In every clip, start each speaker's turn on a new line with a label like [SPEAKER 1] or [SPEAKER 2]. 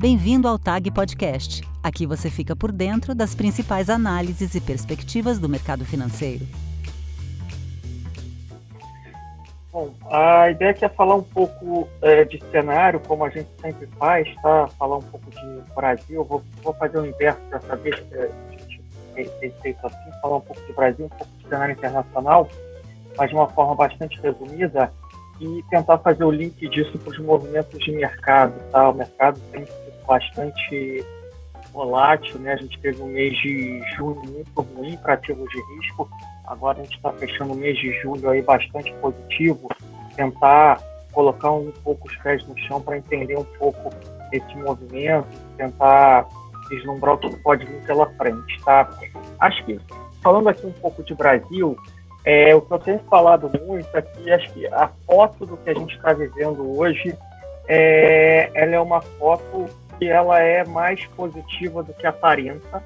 [SPEAKER 1] Bem-vindo ao TAG Podcast. Aqui você fica por dentro das principais análises e perspectivas do mercado financeiro.
[SPEAKER 2] Bom, a ideia aqui é falar um pouco é, de cenário, como a gente sempre faz, tá? Falar um pouco de Brasil. Vou, vou fazer o inverso dessa vez, que a gente tem feito assim, falar um pouco de Brasil, um pouco de cenário internacional, mas de uma forma bastante resumida e tentar fazer o link disso para os movimentos de mercado, tá? O mercado tem bastante volátil, né? A gente teve um mês de junho muito ruim para ativos de risco. Agora a gente está fechando o mês de julho aí bastante positivo. Tentar colocar um pouco os pés no chão para entender um pouco esse movimento, tentar vislumbrar o que pode vir pela frente, tá? Acho que falando aqui um pouco de Brasil, é, o que eu tenho falado muito é que acho que a foto do que a gente está vivendo hoje, é, ela é uma foto que ela é mais positiva do que aparenta,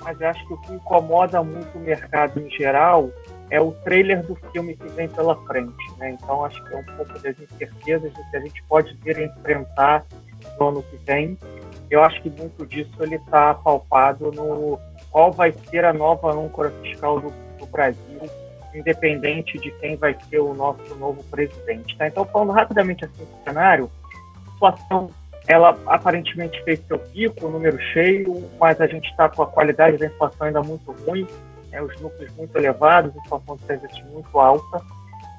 [SPEAKER 2] mas acho que o que incomoda muito o mercado em geral é o trailer do filme que vem pela frente. Né? Então, acho que é um pouco das incertezas do que a gente pode vir a enfrentar no ano que vem. Eu acho que muito disso ele está palpado no qual vai ser a nova âncora fiscal do, do, Brasil, independente de quem vai ser o nosso novo presidente. Tá? Então, falando rapidamente assim do cenário, a situação ela aparentemente fez seu pico, o número cheio, mas a gente está com a qualidade da inflação ainda muito ruim, né, os núcleos muito elevados, a inflação de serviços muito alta.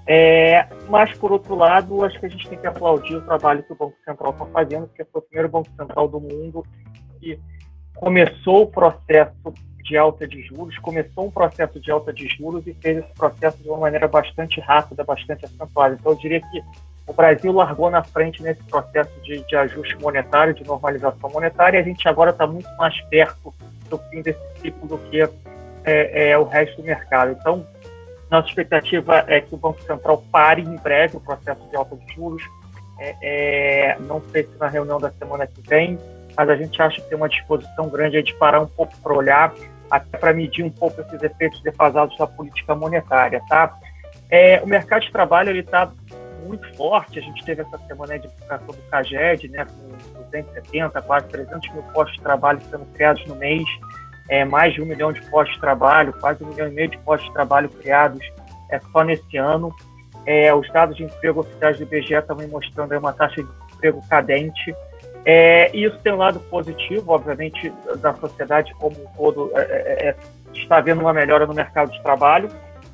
[SPEAKER 2] É, mas, por outro lado, acho que a gente tem que aplaudir o trabalho que o Banco Central está fazendo, porque foi o primeiro Banco Central do mundo que começou o processo de alta de juros, começou um processo de alta de juros e fez esse processo de uma maneira bastante rápida, bastante acentuada. Então, eu diria que o Brasil largou na frente nesse processo de, de ajuste monetário, de normalização monetária, e a gente agora está muito mais perto do fim desse ciclo do que é, é, o resto do mercado. Então, nossa expectativa é que o Banco Central pare em breve o processo de alta de juros. É, é não sei se na reunião da semana que vem, mas a gente acha que tem uma disposição grande de parar um pouco para olhar, até para medir um pouco esses efeitos defasados da política monetária, tá? É, o mercado de trabalho está muito forte. A gente teve essa semana de divulgação do CAGED, né, com 270, quase 300 mil postos de trabalho sendo criados no mês, é, mais de um milhão de postos de trabalho, quase um milhão e meio de postos de trabalho criados é, só nesse ano. É, os dados de emprego oficiais do IBGE também mostrando uma taxa de emprego cadente. É, isso tem um lado positivo, obviamente, da sociedade como um todo, é, é, é está havendo uma melhora no mercado de trabalho,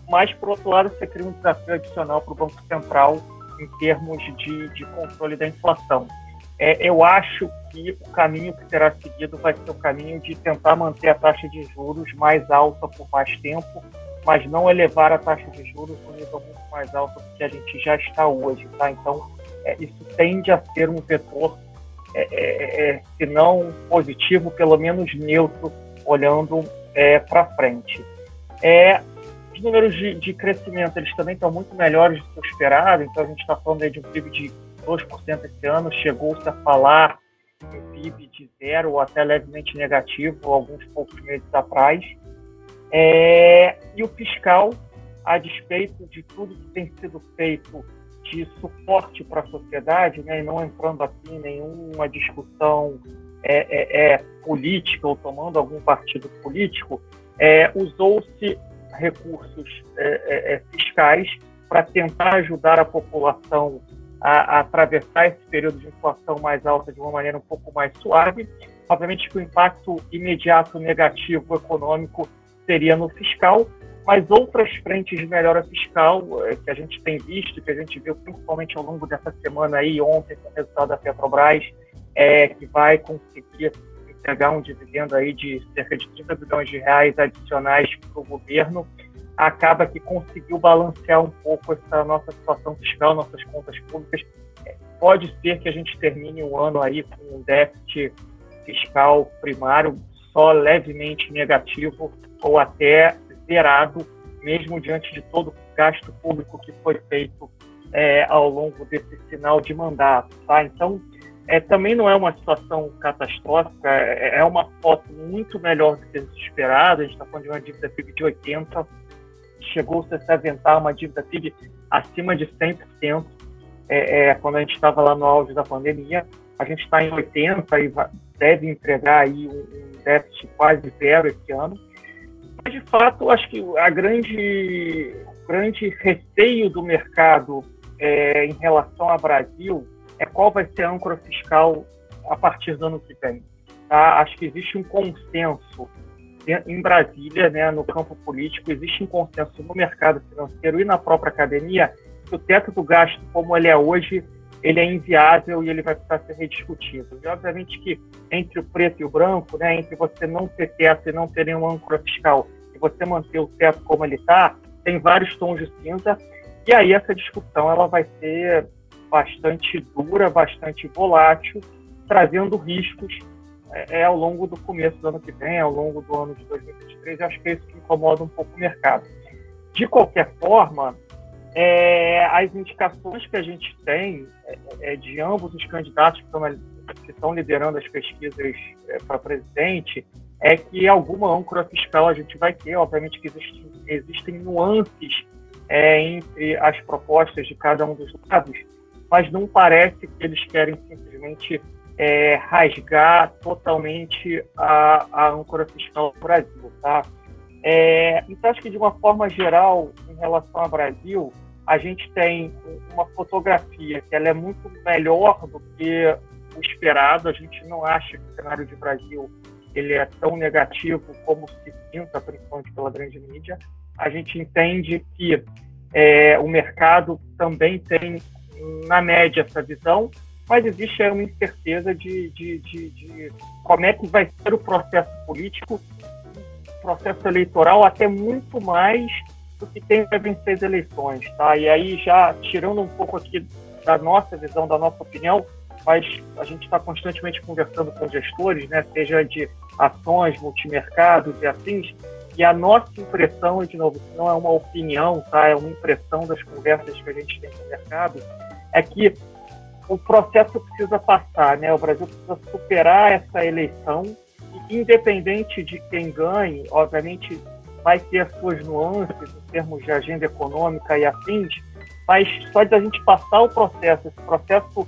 [SPEAKER 2] mas, por outro lado, você cria um desafio adicional para o Banco Central em termos de, de controle da inflação. É, eu acho que o caminho que será seguido vai ser o caminho de tentar manter a taxa de juros mais alta por mais tempo, mas não elevar a taxa de juros no nível muito mais alto do que a gente já está hoje. Tá? Então, é, isso tende a ser um vetor, é, é, é se não positivo, pelo menos neutro, olhando é, para frente. É, os números de, de, crescimento eles também estão muito melhores do que o esperado, então a gente está falando aí de um PIB de 2% esse ano, chegou-se a falar em PIB de zero ou até levemente negativo alguns poucos meses atrás. É, e o fiscal, a despeito de tudo que tem sido feito de suporte para a sociedade, né, e não entrando aqui em nenhuma discussão é, é, é política ou tomando algum partido político, é, usou-se recursos é, é, é, fiscais para tentar ajudar a população a, a, atravessar esse período de inflação mais alta de uma maneira um pouco mais suave. Obviamente que o impacto imediato negativo econômico seria no fiscal, mas outras frentes de melhora fiscal é, que a gente tem visto, que a gente viu principalmente ao longo dessa semana aí, ontem, com o resultado da Petrobras, é, que vai conseguir pegar um dividendo aí de cerca de 30 bilhões de reais adicionais para o governo, acaba que conseguiu balancear um pouco essa nossa situação fiscal, nossas contas públicas. É, pode ser que a gente termine o ano aí com um déficit fiscal primário só levemente negativo ou até zerado, mesmo diante de todo o gasto público que foi feito é, ao longo desse final de mandato. Tá? Então, é, também não é uma situação catastrófica, é, é uma foto muito melhor do que esperado. A gente está falando de uma dívida PIB de 80%, chegou-se a se aventar uma dívida PIB acima de 100%, é, é, quando a gente estava lá no auge da pandemia. a gente está em 80 e deve entregar aí um déficit quase zero esse ano. Mas, de fato, acho que a grande, grande receio do mercado é, em relação ao Brasil é qual vai ser a âncora fiscal a partir do ano que vem. Tá? Acho que existe um consenso em Brasília, né, no campo político, existe um consenso no mercado financeiro e na própria academia que o teto do gasto, como ele é hoje, ele é inviável e ele vai precisar ser rediscutido. E, obviamente, que entre o preto e o branco, né, entre você não ter teto e não ter nenhuma âncora fiscal e você manter o teto como ele está, tem vários tons de cinza. E aí essa discussão ela vai ser bastante dura, bastante volátil, trazendo riscos é, é, ao longo do começo do ano que vem, ao longo do ano de 2023. Eu acho que é isso que incomoda um pouco o mercado. De qualquer forma, é, as indicações que a gente tem é, é de ambos os candidatos que estão, que estão liderando as pesquisas é, para presidente é que alguma âncora fiscal a gente vai ter. Obviamente que existem, existem nuances é, entre as propostas de cada um dos lados, mas não parece que eles querem simplesmente é, rasgar totalmente a, a âncora fiscal do Brasil. Tá? É, então, acho que de uma forma geral, em relação ao Brasil, a gente tem uma fotografia que ela é muito melhor do que o esperado. A gente não acha que o cenário de Brasil ele é tão negativo como se pinta, principalmente pela grande mídia. A gente entende que é, o mercado também tem, na média, essa visão, mas existe uma incerteza de, de, de, de como é que vai ser o processo político, processo eleitoral, até muito mais do que tem para vencer as eleições, tá? E aí já tirando um pouco aqui da nossa visão, da nossa opinião, mas a gente está constantemente conversando com gestores, né? Seja de ações, multimercados e afins. E a nossa impressão, e de novo, não é uma opinião, tá? É uma impressão das conversas que a gente tem com o mercado, é que o processo precisa passar, né? O Brasil precisa superar essa eleição e, independente de quem ganhe, obviamente vai ter as suas nuances em termos de agenda econômica e afins, mas só de a gente passar o processo, esse processo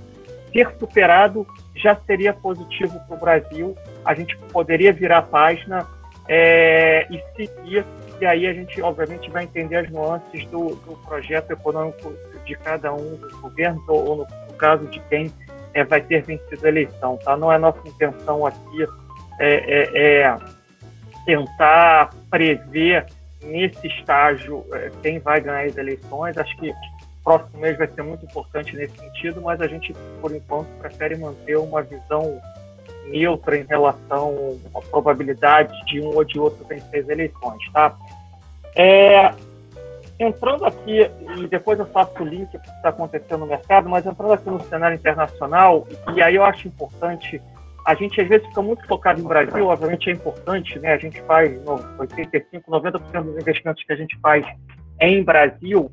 [SPEAKER 2] ser superado, já seria positivo para o Brasil. A gente poderia virar a página é, e seguir, e aí a gente, obviamente, vai entender as nuances do, do projeto econômico de cada um dos governos, ou, ou no, no, caso de quem é, vai ter vencido a eleição. Tá? Não é nossa intenção aqui é, é, é tentar prever nesse estágio é, quem vai ganhar as eleições. Acho que o próximo mês vai ser muito importante nesse sentido, mas a gente, por enquanto, prefere manter uma visão neutra em relação à probabilidade de um ou de outro vencer as eleições, tá? É, entrando aqui, e depois eu faço o link que está acontecendo no mercado, mas entrando aqui no cenário internacional, e aí eu acho importante a gente às vezes fica muito focado no Brasil, obviamente é importante, né? A gente faz 85, 90% dos investimentos que a gente faz é em Brasil,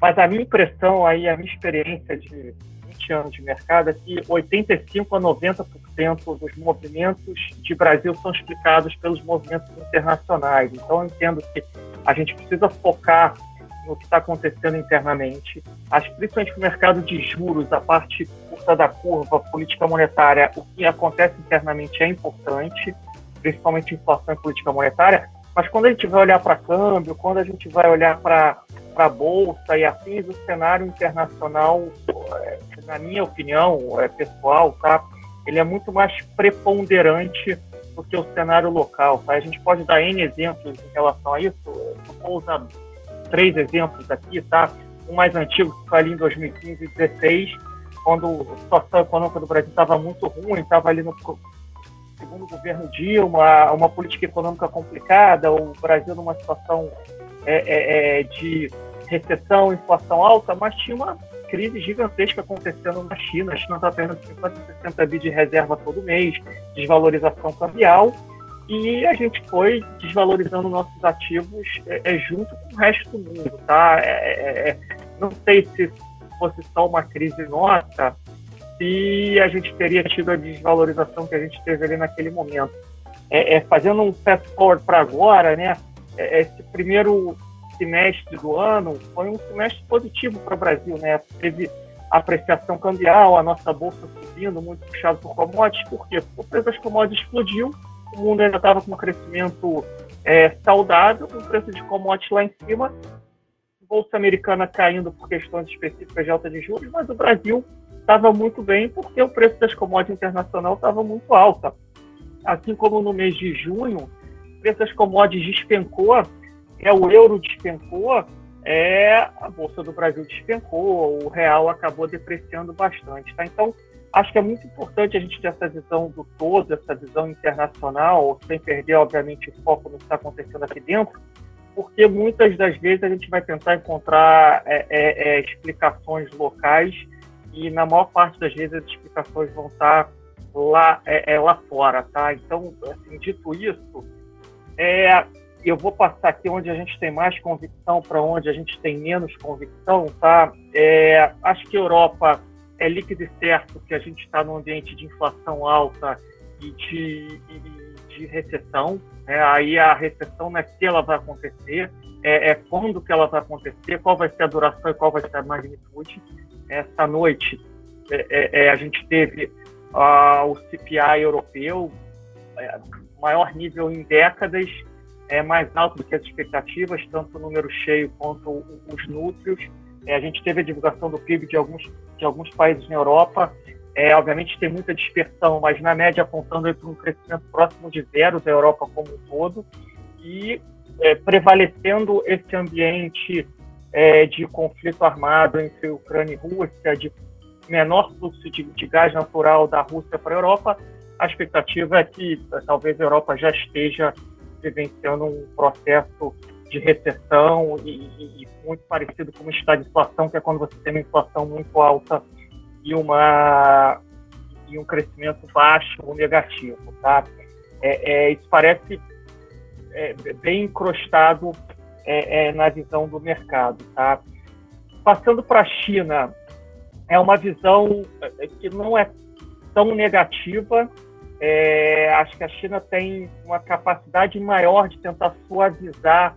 [SPEAKER 2] mas a minha impressão aí, a minha experiência de 20 anos de mercado é que 85 a 90% dos movimentos de Brasil são explicados pelos movimentos internacionais. Então eu entendo que a gente precisa focar no que está acontecendo internamente. Acho principalmente no mercado de juros, a parte curta da curva, política monetária, o que acontece internamente é importante, principalmente inflação e política monetária, mas quando a gente vai olhar para câmbio, quando a gente vai olhar para a bolsa e afins, o cenário internacional, é, na minha opinião é pessoal, tá? ele é muito mais preponderante do que o cenário local. Tá? A gente pode dar N exemplos em relação a isso. Eu vou usar três exemplos aqui, tá? Um mais antigo, que foi ali em 2015 e 2016, quando a situação econômica do Brasil estava muito ruim, estava ali no segundo governo Dilma, uma política econômica complicada, o Brasil numa situação é, é, é, de recessão, inflação alta, mas tinha uma crise gigantesca acontecendo na China. A China está perdendo 50, 60 bi de reserva todo mês, desvalorização cambial, e a gente foi desvalorizando nossos ativos é, é, junto com o resto do mundo, tá? É, é, é, não sei se fosse só uma crise nossa, se a gente teria tido a desvalorização que a gente teve ali naquele momento. É, fazendo um fast forward para agora, né? esse primeiro semestre do ano foi um semestre positivo para o Brasil, né? Teve apreciação cambial, a nossa bolsa subindo, muito puxado por commodities. Porque o preço das commodities explodiu, o mundo ainda estava com um crescimento é, saudável, com o preço de commodities lá em cima, Bolsa Americana caindo por questões específicas de alta de juros, mas o Brasil estava muito bem porque o preço das commodities internacional estava muito alta. Assim como no mês de junho, o preço das commodities despencou, é, o euro despencou, é, a Bolsa do Brasil despencou, o real acabou depreciando bastante. Tá? Então, acho que é muito importante a gente ter essa visão do todo, essa visão internacional, sem perder, obviamente, o foco no que está acontecendo aqui dentro, porque muitas das vezes a gente vai tentar encontrar é, é, é, explicações locais e na maior parte das vezes as explicações vão estar lá, é, é, lá fora, tá? Então, assim, dito isso, é, eu vou passar aqui onde a gente tem mais convicção para onde a gente tem menos convicção, tá? É, acho que a Europa é líquido e certo que a gente está num ambiente de inflação alta e de, de recessão. Né? Aí a recessão não é se ela vai acontecer, é, é, quando que ela vai acontecer, qual vai ser a duração e qual vai ser a magnitude. Essa noite é, é, é a gente teve uh, o CPI europeu, é, maior nível em décadas, é mais alto do que as expectativas, tanto o número cheio quanto os núcleos. É, a gente teve a divulgação do PIB de alguns, de alguns países na Europa. É, obviamente tem muita dispersão, mas na média apontando para um crescimento próximo de zero da Europa como um todo. E é, prevalecendo esse ambiente é, de conflito armado entre Ucrânia e Rússia, de menor fluxo de, de gás natural da Rússia para a Europa, a expectativa é que talvez a Europa já esteja vivenciando um processo de recessão e, e, e, muito parecido com uma inflação, que é quando você tem uma inflação muito alta e, uma, e um crescimento baixo ou negativo. Tá? É, é, isso parece é, bem encrostado é, é, na visão do mercado. Tá? Passando para a China, é uma visão é, que não é tão negativa, é, acho que a China tem uma capacidade maior de tentar suavizar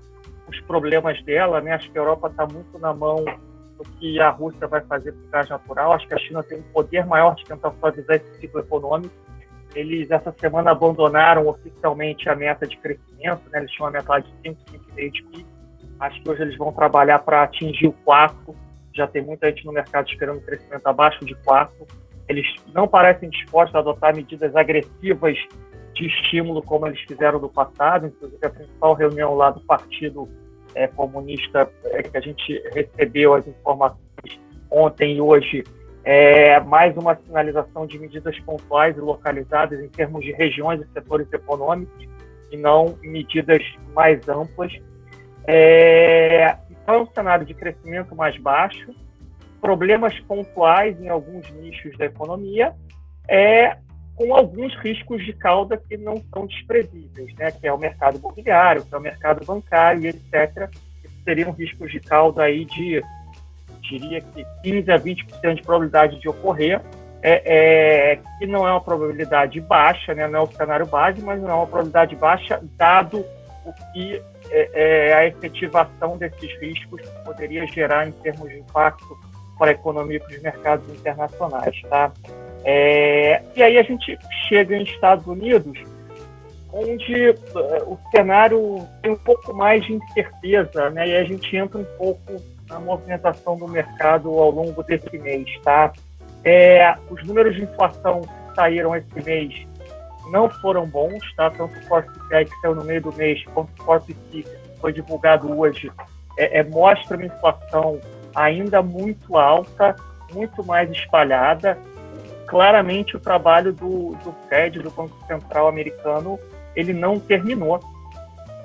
[SPEAKER 2] os problemas dela, né? Acho que a Europa está muito na mão do que a Rússia vai fazer com o gás natural. Acho que a China tem um poder maior de tentar suavizar esse ciclo econômico. Eles, essa semana, abandonaram oficialmente a meta de crescimento, né? Eles tinham uma meta de 5, 5,5 de PIB. Acho que hoje eles vão trabalhar para atingir o 4. Já tem muita gente no mercado esperando um crescimento abaixo de 4 eles não parecem dispostos a adotar medidas agressivas de estímulo como eles fizeram no passado, inclusive a principal reunião lá do Partido é, Comunista é, que a gente recebeu as informações ontem e hoje é mais uma sinalização de medidas pontuais e localizadas em termos de regiões e setores econômicos e não medidas mais amplas. É, então é um cenário de crescimento mais baixo, problemas pontuais em alguns nichos da economia, é, com alguns riscos de cauda que não são desprezíveis, né? que é o mercado imobiliário, que é o mercado bancário, etc. Seriam riscos de cauda aí de, diria que 15 a 20% de probabilidade de ocorrer, é, é, que não é uma probabilidade baixa, né? não é o cenário base, mas não é uma probabilidade baixa, dado o que é, é a efetivação desses riscos poderia gerar em termos de impacto para a economia e para os mercados internacionais, tá? É, e aí a gente chega em Estados Unidos, onde uh, o cenário tem um pouco mais de incerteza, né? E a gente entra um pouco na movimentação do mercado ao longo desse mês, tá? É, os números de inflação que saíram esse mês não foram bons, tá? Tanto o Core que saiu no meio do mês, quanto o Core que foi divulgado hoje, é, é, mostra uma inflação ainda muito alta, muito mais espalhada. Claramente, o trabalho do, do Fed, do Banco Central americano, ele não terminou.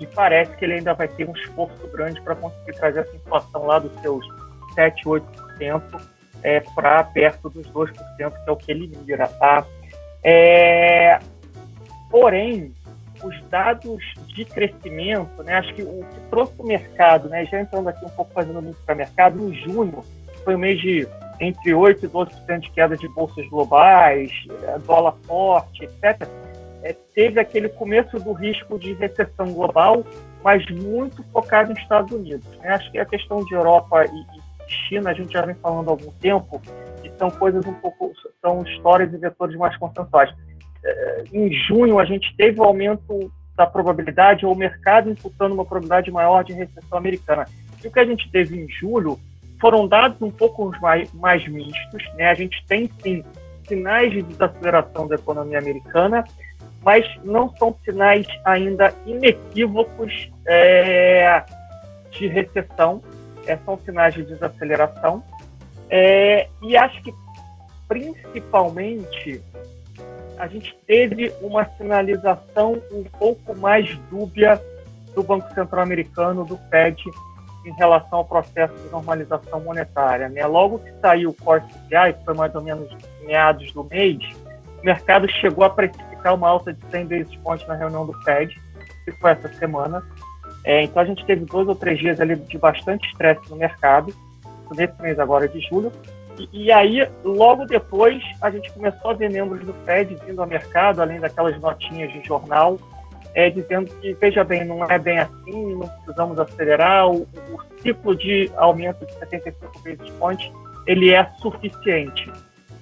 [SPEAKER 2] E parece que ele ainda vai ter um esforço grande para conseguir trazer essa inflação lá dos seus 7, 8% é, para perto dos 2%, que é o que ele mira. Tá? É, porém, os dados de crescimento, né, acho que o que trouxe o mercado, né, já entrando aqui um pouco fazendo muito para o mercado, em junho foi um mês de entre 8% e 12% de queda de bolsas globais, é, dólar forte, etc. É, teve aquele começo do risco de recessão global, mas muito focado nos Estados Unidos. Né? Acho que a questão de Europa e, e China, a gente já vem falando há algum tempo, e são coisas um pouco, são histórias e vetores mais consensuais. Em junho, a gente teve o aumento da probabilidade, ou o mercado imputando uma probabilidade maior de recessão americana. E o que a gente teve em julho foram dados um pouco mais, mais mistos. Né? A gente tem, sim, sinais de desaceleração da economia americana, mas não são sinais ainda inequívocos é, de recessão, é, são sinais de desaceleração. É, e acho que, principalmente, a gente teve uma sinalização um pouco mais dúbia do Banco Central Americano, do Fed, em relação ao processo de normalização monetária. Né? Logo que saiu o Core CPI, que foi mais ou menos meados do mês, o mercado chegou a precificar uma alta de 100 basis points na reunião do Fed, que foi essa semana. É, então a gente teve dois ou três dias ali de bastante estresse no mercado, nesse mês agora de julho, e, aí, logo depois, a gente começou a ver membros do Fed vindo ao mercado, além daquelas notinhas de jornal, é, dizendo que, veja bem, não é bem assim, não precisamos acelerar, o, o ciclo de aumento de 75 basis points, ele é suficiente.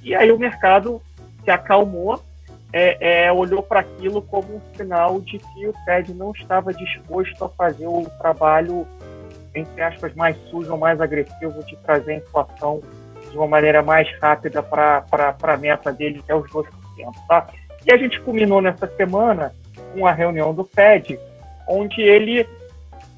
[SPEAKER 2] E aí o mercado se acalmou, é, é, olhou para aquilo como um sinal de que o Fed não estava disposto a fazer o trabalho, entre aspas, mais sujo mais agressivo de trazer a inflação de uma maneira mais rápida para a meta dele, que é os 2%. Tá? E a gente culminou nessa semana com a reunião do FED, onde ele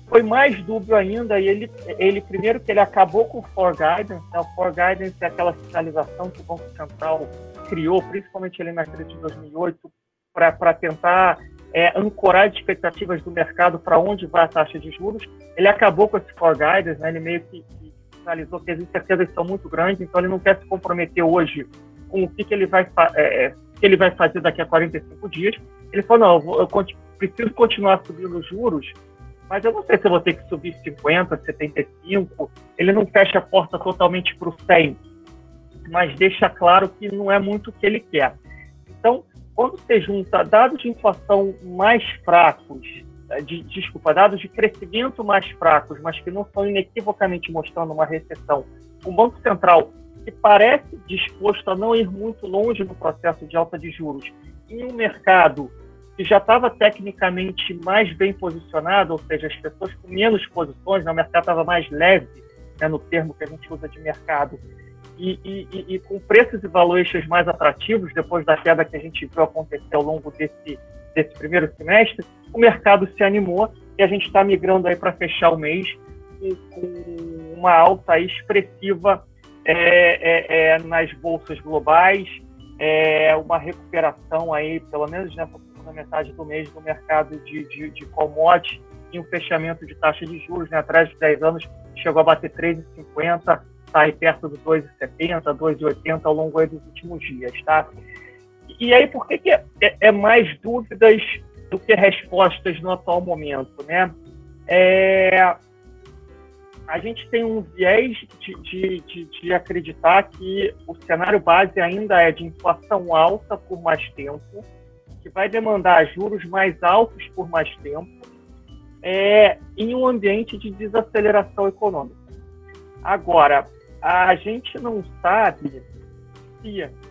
[SPEAKER 2] foi mais dúbio ainda, e ele, ele primeiro que ele acabou com o For Guidance, né? o For Guidance é aquela sinalização que o Banco Central criou, principalmente ali na crise de 2008, para tentar é, ancorar as expectativas do mercado para onde vai a taxa de juros. Ele acabou com esse For Guidance, né? ele meio que sinalizou que as incertezas são muito grandes, então ele não quer se comprometer hoje com o que, que ele vai é, é que ele vai fazer daqui a 45 dias. Ele falou, não, eu, eu preciso continuar subindo os juros, mas eu não sei se eu vou ter que subir 50, 75. Ele não fecha a porta totalmente para o 100, mas deixa claro que não é muito o que ele quer. Então, quando você junta dados de inflação mais fracos de, desculpa, dados de crescimento mais fracos, mas que não estão inequivocamente mostrando uma recessão, um Banco Central que parece disposto a não ir muito longe no processo de alta de juros, em um mercado que já estava tecnicamente mais bem posicionado, ou seja, as pessoas com menos posições, né, o mercado estava mais leve, né, no termo que a gente usa de mercado, e, e, e, com preços e valuations mais atrativos, depois da queda que a gente viu acontecer ao longo desse, desse primeiro semestre, o mercado se animou e a gente está migrando aí para fechar o mês com, uma alta expressiva é, é, é, nas bolsas globais, é, uma recuperação aí, pelo menos nessa segunda metade do mês, do mercado de, de, de commodities e um fechamento de taxa de juros, né, atrás de 10 anos, chegou a bater 3,50, está aí perto dos 2,70, 2,80 ao longo dos últimos dias, tá? E aí, por que, que é, é mais dúvidas do que respostas no atual momento, né? É, a gente tem um viés de, de, de, de, acreditar que o cenário base ainda é de inflação alta por mais tempo, que vai demandar juros mais altos por mais tempo, é, em um ambiente de desaceleração econômica. Agora, a gente não sabe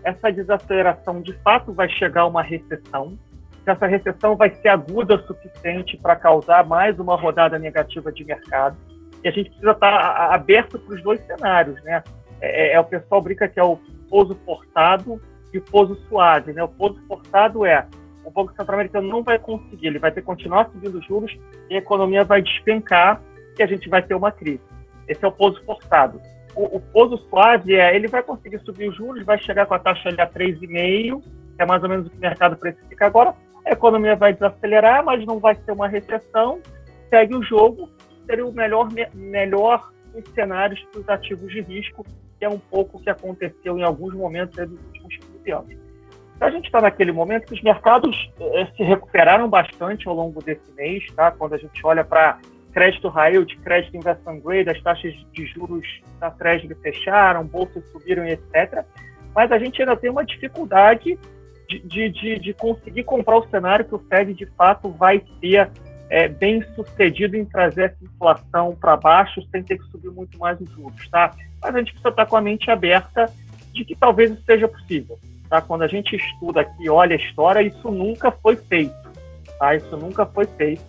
[SPEAKER 2] essa desaceleração de fato vai chegar a uma recessão, essa recessão vai ser aguda o suficiente para causar mais uma rodada negativa de mercado. E a gente precisa estar aberto para os dois cenários, né? É, é, é, o pessoal brinca que é o pouso forçado e o pouso suave, né? O pouso forçado é o Banco Central Americano não vai conseguir, ele vai ter que continuar subindo juros e a economia vai despencar e a gente vai ter uma crise. Esse é o pouso forçado. O, o pouso suave é ele vai conseguir subir os juros, vai chegar com a taxa ali a 3,5, que é mais ou menos o que o mercado precifica agora, a economia vai desacelerar, mas não vai ser uma recessão, segue o jogo, seria o melhor, melhor dos cenários para os ativos de risco, que é um pouco o que aconteceu em alguns momentos dos últimos 15 anos. Então, a gente está naquele momento que os mercados eh, se recuperaram bastante ao longo desse mês, tá? quando a gente olha para crédito yield, crédito investment grade, as taxas de juros da Treasury fecharam, bolsas subiram, etc. Mas a gente ainda tem uma dificuldade de, de, de, conseguir comprar o cenário que o Fed de fato vai ter é, bem sucedido em trazer essa inflação para baixo sem ter que subir muito mais os juros, tá? Mas a gente precisa estar com a mente aberta de que talvez isso seja possível. Tá? Quando a gente estuda aqui, olha a história, isso nunca foi feito. Tá? Isso nunca foi feito.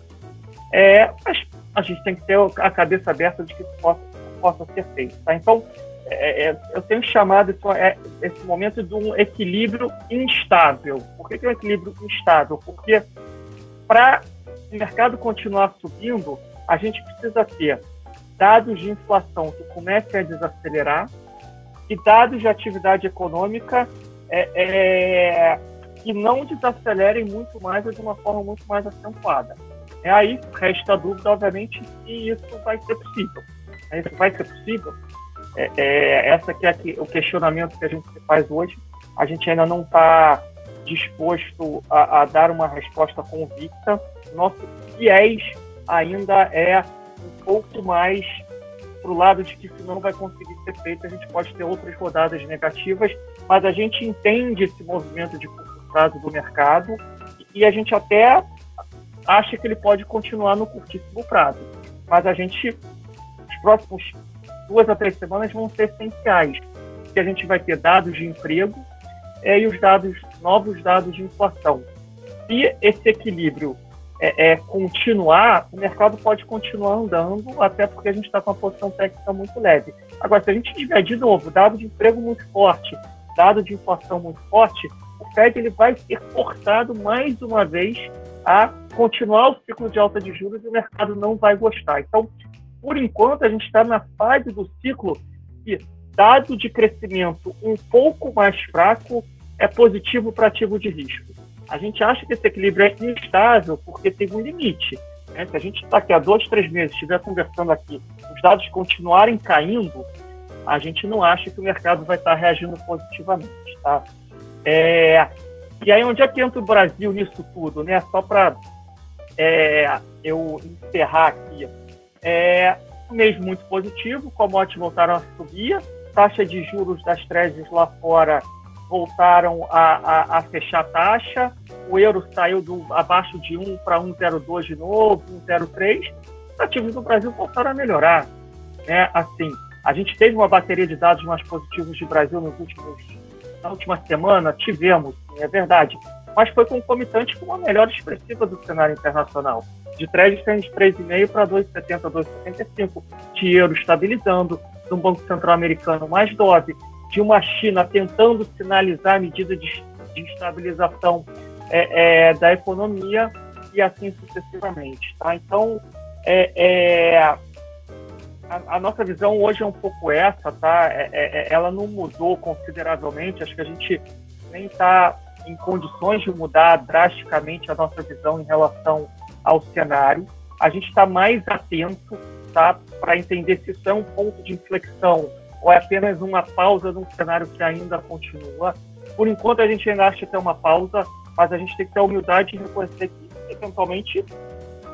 [SPEAKER 2] É, mas a gente tem que ter a cabeça aberta de que isso possa, possa ser feito. Tá? Então, é, é, eu tenho chamado isso, é, esse momento de um equilíbrio instável. Por que, que é um equilíbrio instável? Porque para o mercado continuar subindo, a gente precisa ter dados de inflação que comecem a desacelerar e dados de atividade econômica é, é, que não desacelerem muito mais ou de uma forma muito mais acentuada. É aí resta a dúvida, obviamente, se isso vai ser possível. Isso vai ser possível? É, é, essa que é o questionamento que a gente faz hoje. A gente ainda não está disposto a, a, dar uma resposta convicta. Nosso viés ainda é um pouco mais para o lado de que isso não vai conseguir ser feito. A gente pode ter outras rodadas negativas, mas a gente entende esse movimento de curto prazo do mercado e a gente até acha que ele pode continuar no curtíssimo prazo. Mas a gente, os próximos duas a três semanas vão ser essenciais, porque a gente vai ter dados de emprego é, e os dados, novos dados de inflação. Se esse equilíbrio é, é, continuar, o mercado pode continuar andando, até porque a gente está com uma posição técnica muito leve. Agora, se a gente tiver de novo dado de emprego muito forte, dado de inflação muito forte, o Fed ele vai ser forçado mais uma vez a continuar o ciclo de alta de juros e o mercado não vai gostar. Então, por enquanto, a gente está na fase do ciclo que, dado de crescimento um pouco mais fraco, é positivo para ativo de risco. A gente acha que esse equilíbrio é instável porque tem um limite. Né? Se a gente está aqui há dois, três meses, estiver conversando aqui, os dados continuarem caindo, a gente não acha que o mercado vai estar reagindo positivamente. Tá? É, e aí, onde é que entra o Brasil nisso tudo? Né? Só para é, eu encerrar aqui é, um mês muito positivo, commodities voltaram a subir, taxa de juros das treasuries lá fora voltaram a, a, a fechar taxa, o euro saiu do, abaixo de 1 para 1,02 de novo, 1,03, os ativos do Brasil voltaram a melhorar. Né? Assim, a gente teve uma bateria de dados mais positivos de Brasil nos últimos, na última semana, tivemos, é verdade, mas foi concomitante com uma melhora expressiva do cenário internacional de saindo de 3,5 para 2,70, 2,75, de euro estabilizando, de um Banco Central americano mais dose, de uma China tentando sinalizar a medida de, de estabilização é, é, da economia e assim sucessivamente. Tá? Então, é, é a, a, nossa visão hoje é um pouco essa, tá? É, é, ela não mudou consideravelmente, acho que a gente nem está em condições de mudar drasticamente a nossa visão em relação ao cenário. A gente está mais atento tá, para entender se isso é um ponto de inflexão ou é apenas uma pausa num cenário que ainda continua. Por enquanto, a gente ainda acha que é uma pausa, mas a gente tem que ter a humildade de reconhecer que, eventualmente,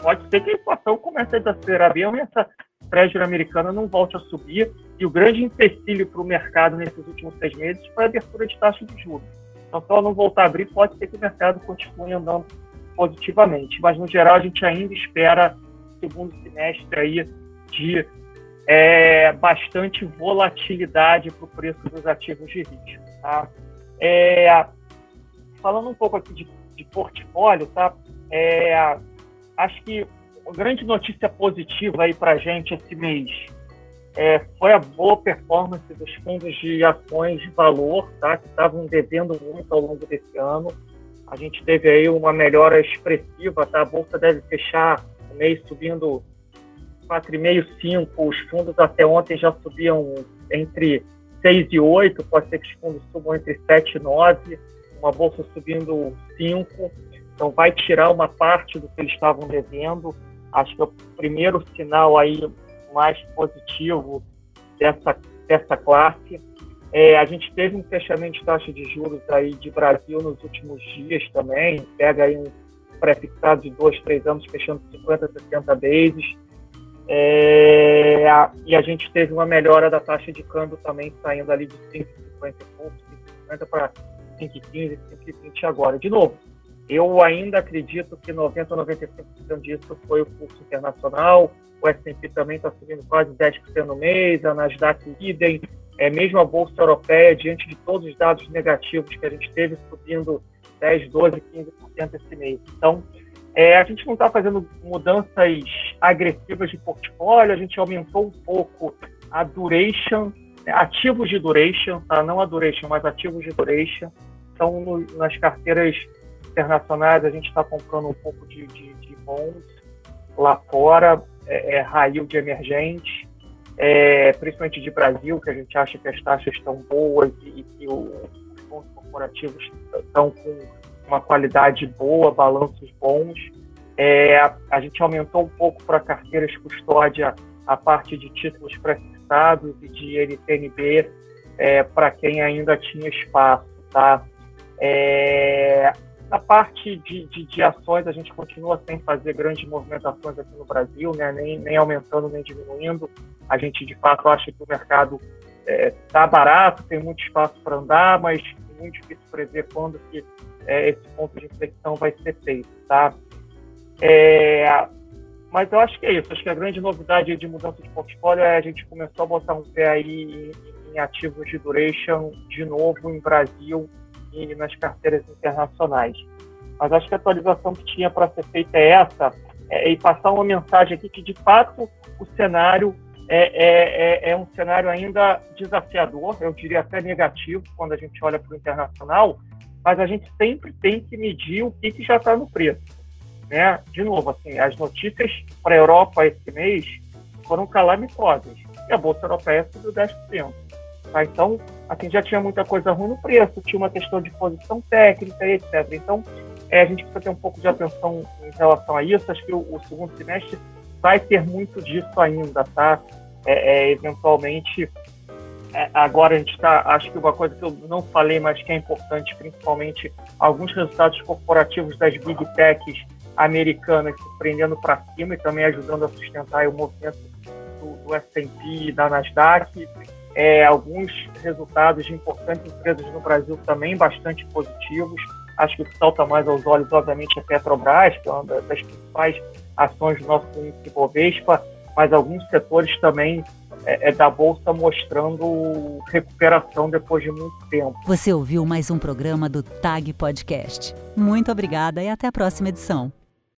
[SPEAKER 2] pode ser que a inflação comece a desacelerar bem e essa treasury americana não volte a subir. E o grande empecilho para o mercado nesses últimos seis meses foi a abertura de taxa de juros. Então, se ela não voltar a abrir, pode ser que o mercado continue andando positivamente. Mas, no geral, a gente ainda espera segundo semestre aí de é, bastante volatilidade para o preço dos ativos de risco. Tá? É, falando um pouco aqui de, de portfólio, tá? É, acho que a grande notícia positiva aí para a gente esse mês é, foi a boa performance dos fundos de ações de valor, tá? que estavam devendo muito ao longo desse ano. A gente teve aí uma melhora expressiva, tá? A bolsa deve fechar o mês subindo 4,5, 5. Os fundos até ontem já subiam entre 6 e 8, pode ser que os fundos subam entre 7 e 9, uma bolsa subindo 5. Então vai tirar uma parte do que eles estavam devendo. Acho que é o primeiro sinal aí mais positivo dessa, dessa classe. É, a gente teve um fechamento de taxa de juros aí de Brasil nos últimos dias também, pega aí um pré-fixado de dois, três anos fechando 50, 60 bases. É, a, e a gente teve uma melhora da taxa de câmbio também, saindo ali de 5,50 pontos, 5,50 para 5,15, 5,20 agora. De novo, eu ainda acredito que 90 ou 95% disso foi o curso internacional, o S&P também está subindo quase 10% no mês, a Nasdaq idem, é, mesmo a Bolsa Europeia, diante de todos os dados negativos que a gente teve, subindo 10, 12, 15% esse mês. Então, é, a gente não está fazendo mudanças agressivas de portfólio, a gente aumentou um pouco a duration, né, ativos de duration, tá? não a duration, mas ativos de duration. Então, no, nas carteiras internacionais, a gente está comprando um pouco de, de, de bons lá fora, é, é, raio de emergente, é, principalmente de Brasil, que a gente acha que as taxas estão boas e, que os fundos corporativos estão com uma qualidade boa, balanços bons. É, a gente aumentou um pouco para carteiras custódia a parte de títulos pré-fixados e de NTNB é, para quem ainda tinha espaço. Tá? É, na parte de, de, de, ações, a gente continua sem fazer grandes movimentações aqui no Brasil, né? nem, nem aumentando nem diminuindo. A gente, de fato, acha que o mercado está é, barato, tem muito espaço para andar, mas é muito difícil prever quando que é, esse ponto de inflexão vai ser feito. Tá? É, mas eu acho que é isso. Acho que a grande novidade de mudança de portfólio é a gente começou a botar um pé aí em, em ativos de duration de novo em Brasil nas carteiras internacionais. Mas acho que a atualização que tinha para ser feita é essa, é, e passar uma mensagem aqui que, de fato, o cenário é, é, é, é um cenário ainda desafiador, eu diria até negativo, quando a gente olha para o internacional, mas a gente sempre tem que medir o que, que já está no preço. Né? De novo, assim, as notícias para a Europa esse mês foram calamitosas, e a Bolsa Europeia subiu 10%. Tá? Então, assim, já tinha muita coisa ruim no preço, tinha uma questão de posição técnica e etc. Então, é, a gente precisa ter um pouco de atenção em relação a isso. Acho que o, o segundo semestre vai ter muito disso ainda, tá? É, é, eventualmente, é, agora a gente está, acho que uma coisa que eu não falei, mas que é importante, principalmente alguns resultados corporativos das big techs americanas surpreendendo para cima e também ajudando a sustentar o movimento do, do S&P da Nasdaq é, alguns resultados de importantes empresas no Brasil também bastante positivos. Acho que o que salta mais aos olhos, obviamente, é a Petrobras, que é uma das principais ações do nosso índice Bovespa, mas alguns setores também é, é da Bolsa mostrando recuperação depois de muito tempo.
[SPEAKER 1] Você ouviu mais um programa do TAG Podcast. Muito obrigada e até a próxima edição.